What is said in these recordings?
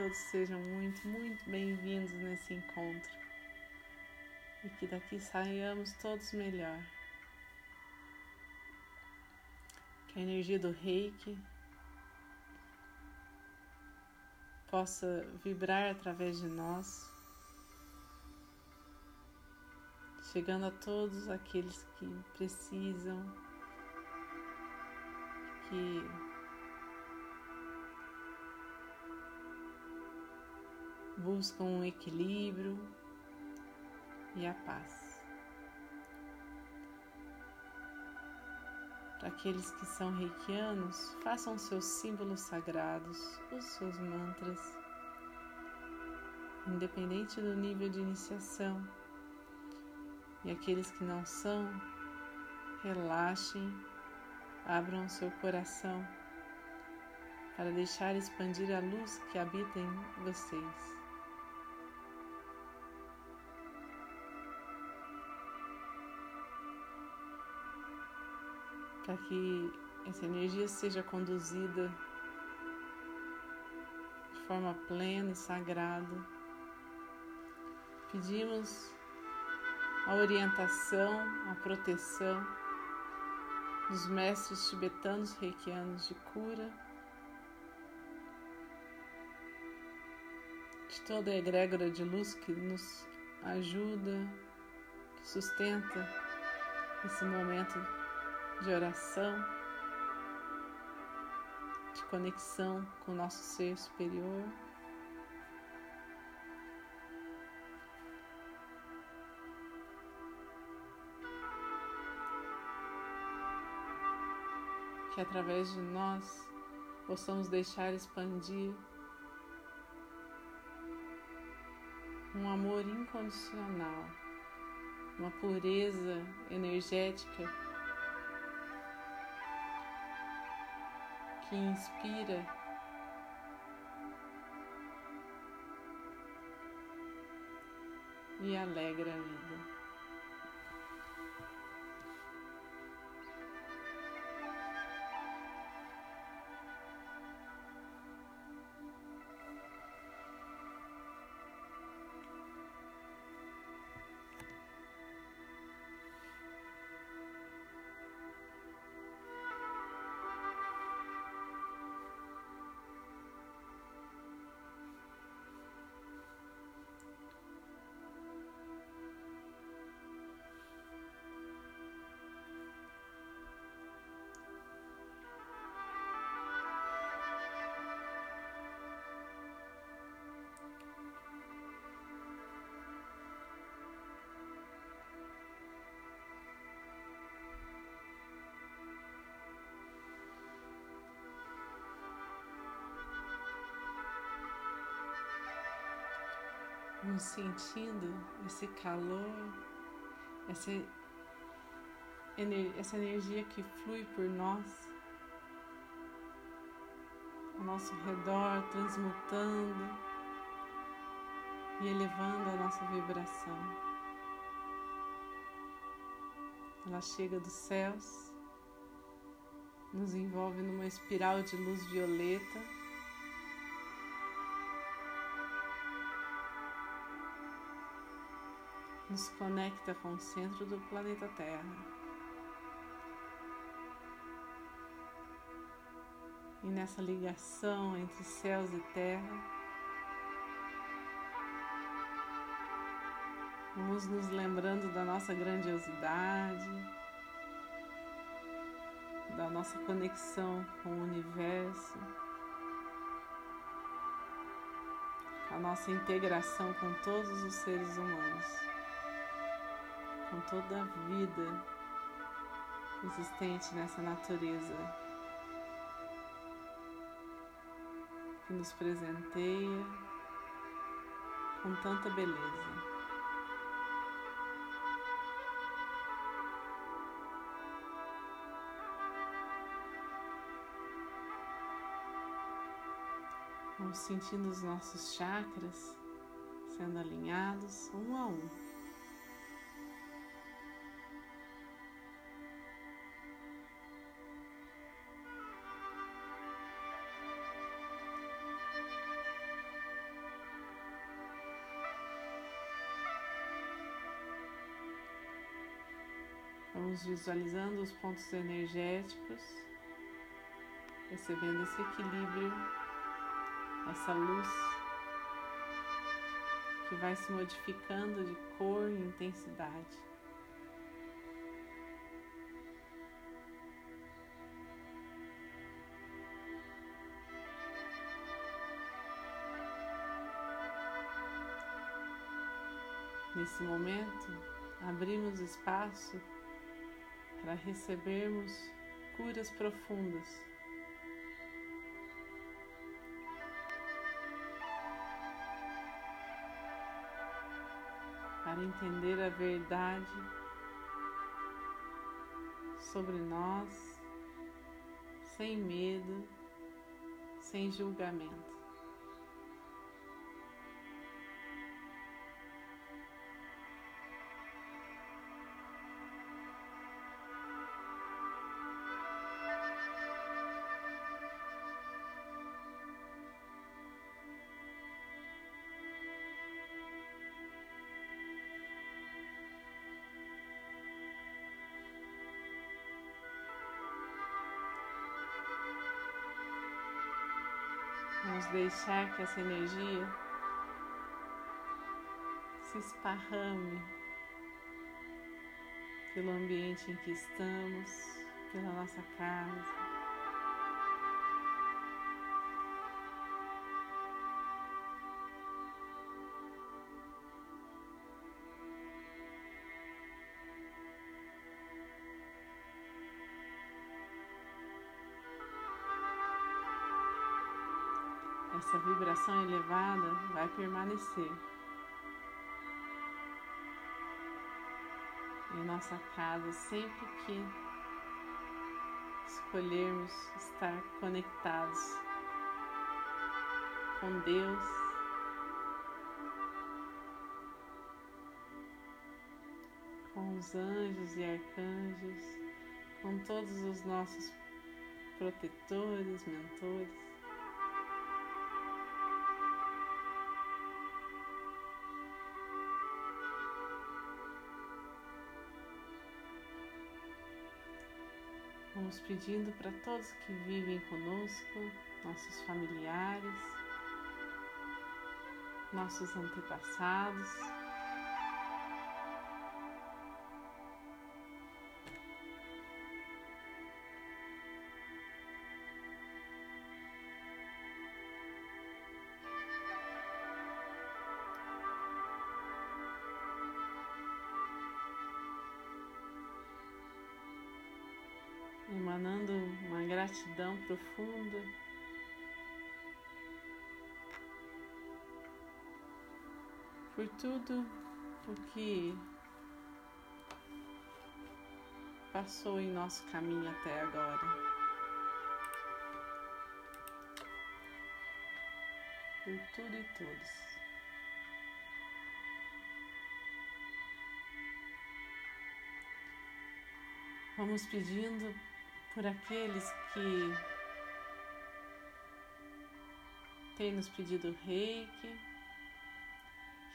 todos sejam muito, muito bem-vindos nesse encontro e que daqui saiamos todos melhor. Que a energia do reiki possa vibrar através de nós, chegando a todos aqueles que precisam, que buscam um equilíbrio e a paz. Para aqueles que são reikianos, façam seus símbolos sagrados, os seus mantras, independente do nível de iniciação. E aqueles que não são, relaxem, abram seu coração para deixar expandir a luz que habita em vocês. Para que essa energia seja conduzida de forma plena e sagrada. Pedimos a orientação, a proteção dos mestres tibetanos reikianos de cura, de toda a egrégora de luz que nos ajuda, que sustenta esse momento de oração, de conexão com o nosso ser superior. Que através de nós possamos deixar expandir um amor incondicional, uma pureza energética que inspira e alegra a vida. Vamos sentindo esse calor, essa, essa energia que flui por nós, ao nosso redor, transmutando e elevando a nossa vibração. Ela chega dos céus, nos envolve numa espiral de luz violeta nos conecta com o centro do planeta Terra. E nessa ligação entre céus e terra, vamos nos lembrando da nossa grandiosidade, da nossa conexão com o universo, a nossa integração com todos os seres humanos com toda a vida existente nessa natureza que nos presenteia com tanta beleza. Vamos sentindo os nossos chakras sendo alinhados um a um. Vamos visualizando os pontos energéticos, recebendo esse equilíbrio, essa luz que vai se modificando de cor e intensidade. Nesse momento, abrimos espaço para recebermos curas profundas. Para entender a verdade sobre nós, sem medo, sem julgamento. Vamos deixar que essa energia se esparrame pelo ambiente em que estamos, pela nossa casa. Vibração elevada vai permanecer em nossa casa sempre que escolhermos estar conectados com Deus. Com os anjos e arcanjos, com todos os nossos protetores, mentores. Vamos pedindo para todos que vivem conosco, nossos familiares, nossos antepassados, gratidão profunda. Por tudo o que passou em nosso caminho até agora. Por tudo e todos. Vamos pedindo por aqueles que têm nos pedido reiki,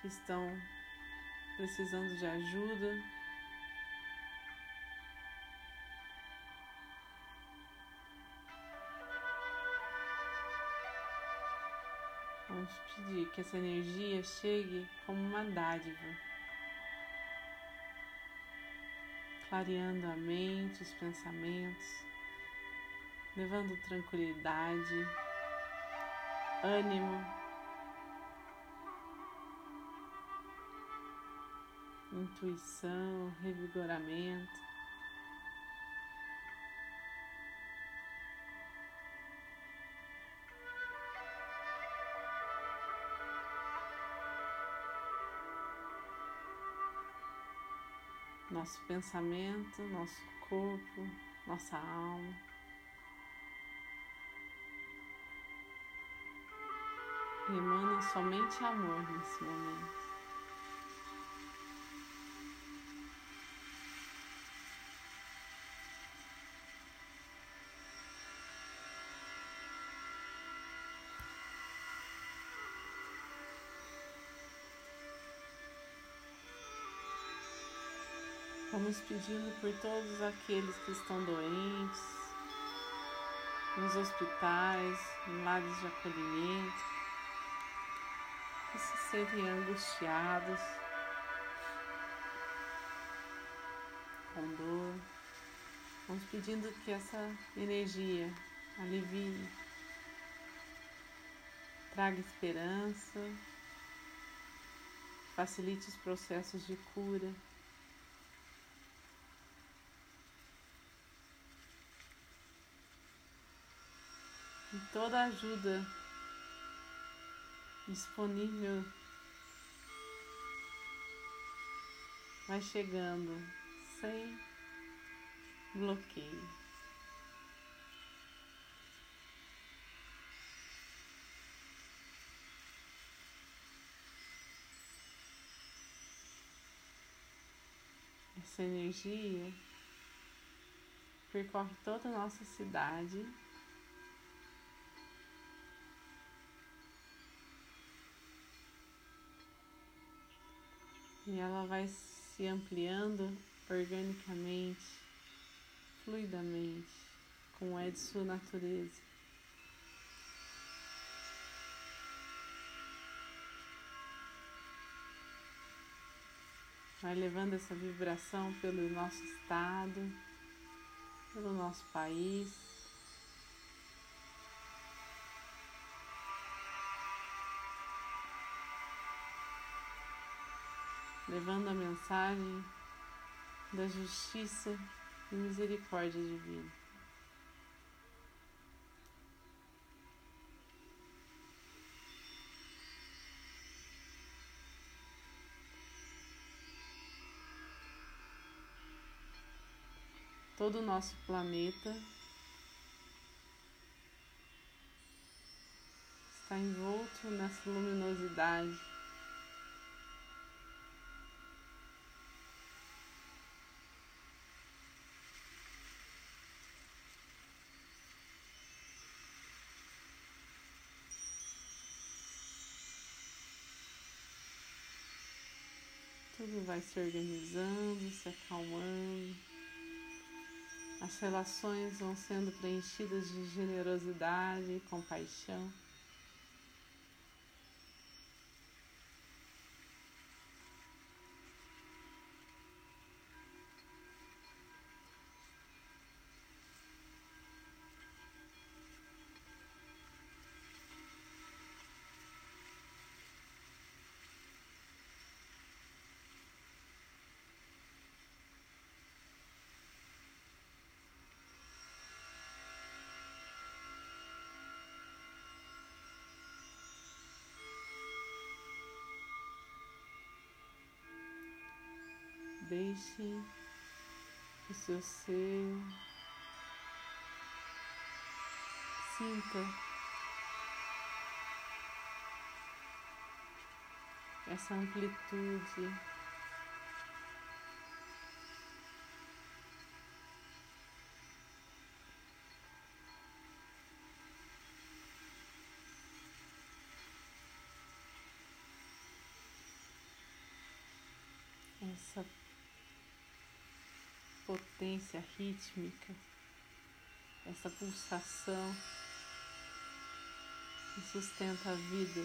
que estão precisando de ajuda. Vamos pedir que essa energia chegue como uma dádiva. Clareando a mente, os pensamentos, levando tranquilidade, ânimo, intuição, revigoramento. Nosso pensamento, nosso corpo, nossa alma. Emana somente amor nesse momento. Vamos pedindo por todos aqueles que estão doentes, nos hospitais, em lares de acolhimento, que se sentem angustiados, com dor. Vamos pedindo que essa energia alivie, traga esperança, facilite os processos de cura. Toda ajuda disponível vai chegando sem bloqueio. Essa energia percorre toda a nossa cidade. E ela vai se ampliando organicamente, fluidamente, como é de sua natureza. Vai levando essa vibração pelo nosso estado, pelo nosso país. Levando a mensagem da justiça e misericórdia divina. todo o nosso planeta está envolto nessa luminosidade. Tudo vai se organizando, se acalmando. As relações vão sendo preenchidas de generosidade e compaixão. Deixe o seu ser sinta essa amplitude. Potência rítmica, essa pulsação que sustenta a vida.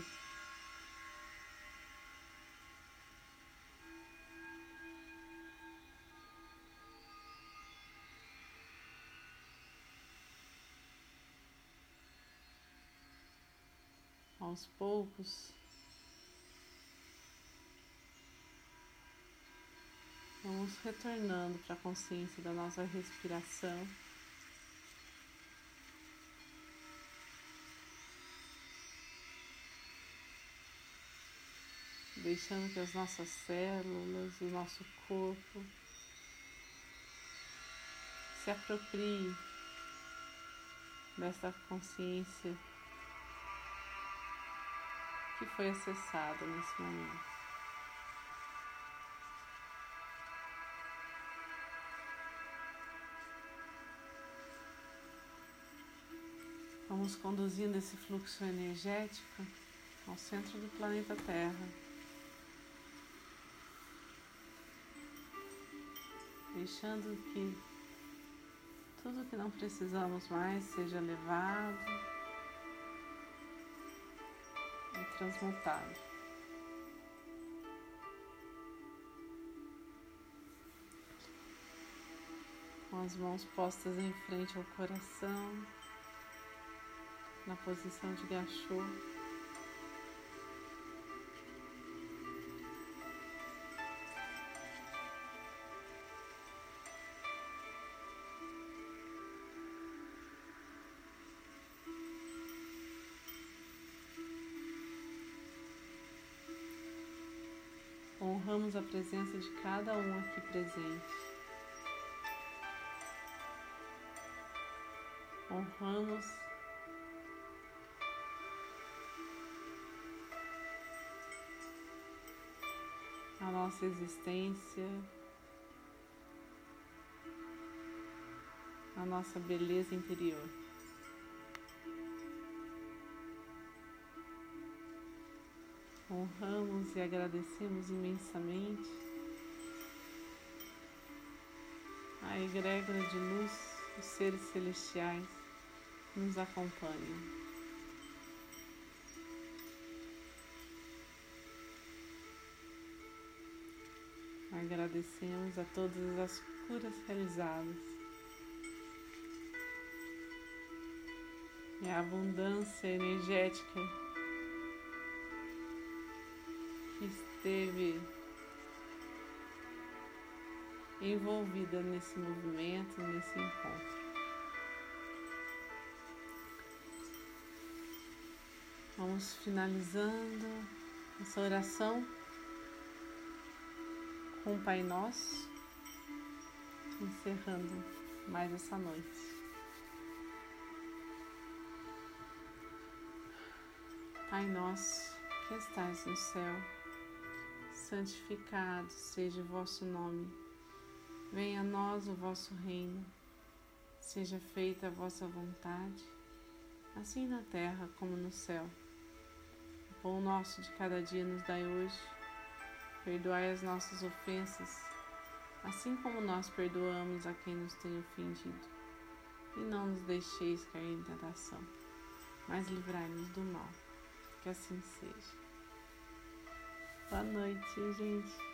Aos poucos, Vamos retornando para a consciência da nossa respiração. Deixando que as nossas células, o nosso corpo se aproprie dessa consciência que foi acessada nesse momento. Vamos conduzindo esse fluxo energético ao centro do planeta Terra. deixando que tudo que não precisamos mais seja levado e transmutado. Com as mãos postas em frente ao coração, na posição de gachô. honramos a presença de cada um aqui presente. Honramos a nossa existência, a nossa beleza interior. honramos e agradecemos imensamente a egrégora de luz, os seres celestiais nos acompanham. Agradecemos a todas as curas realizadas e a abundância energética que esteve envolvida nesse movimento, nesse encontro. Vamos finalizando essa oração com o Pai Nosso, encerrando mais essa noite. Pai Nosso que estais no céu santificado seja o vosso nome. Venha a nós o vosso reino. Seja feita a vossa vontade, assim na terra como no céu. O pão nosso de cada dia nos dai hoje. Perdoai as nossas ofensas, assim como nós perdoamos a quem nos tem ofendido. E não nos deixeis cair em tentação, mas livrai-nos do mal. Que assim seja. Boa noite, gente.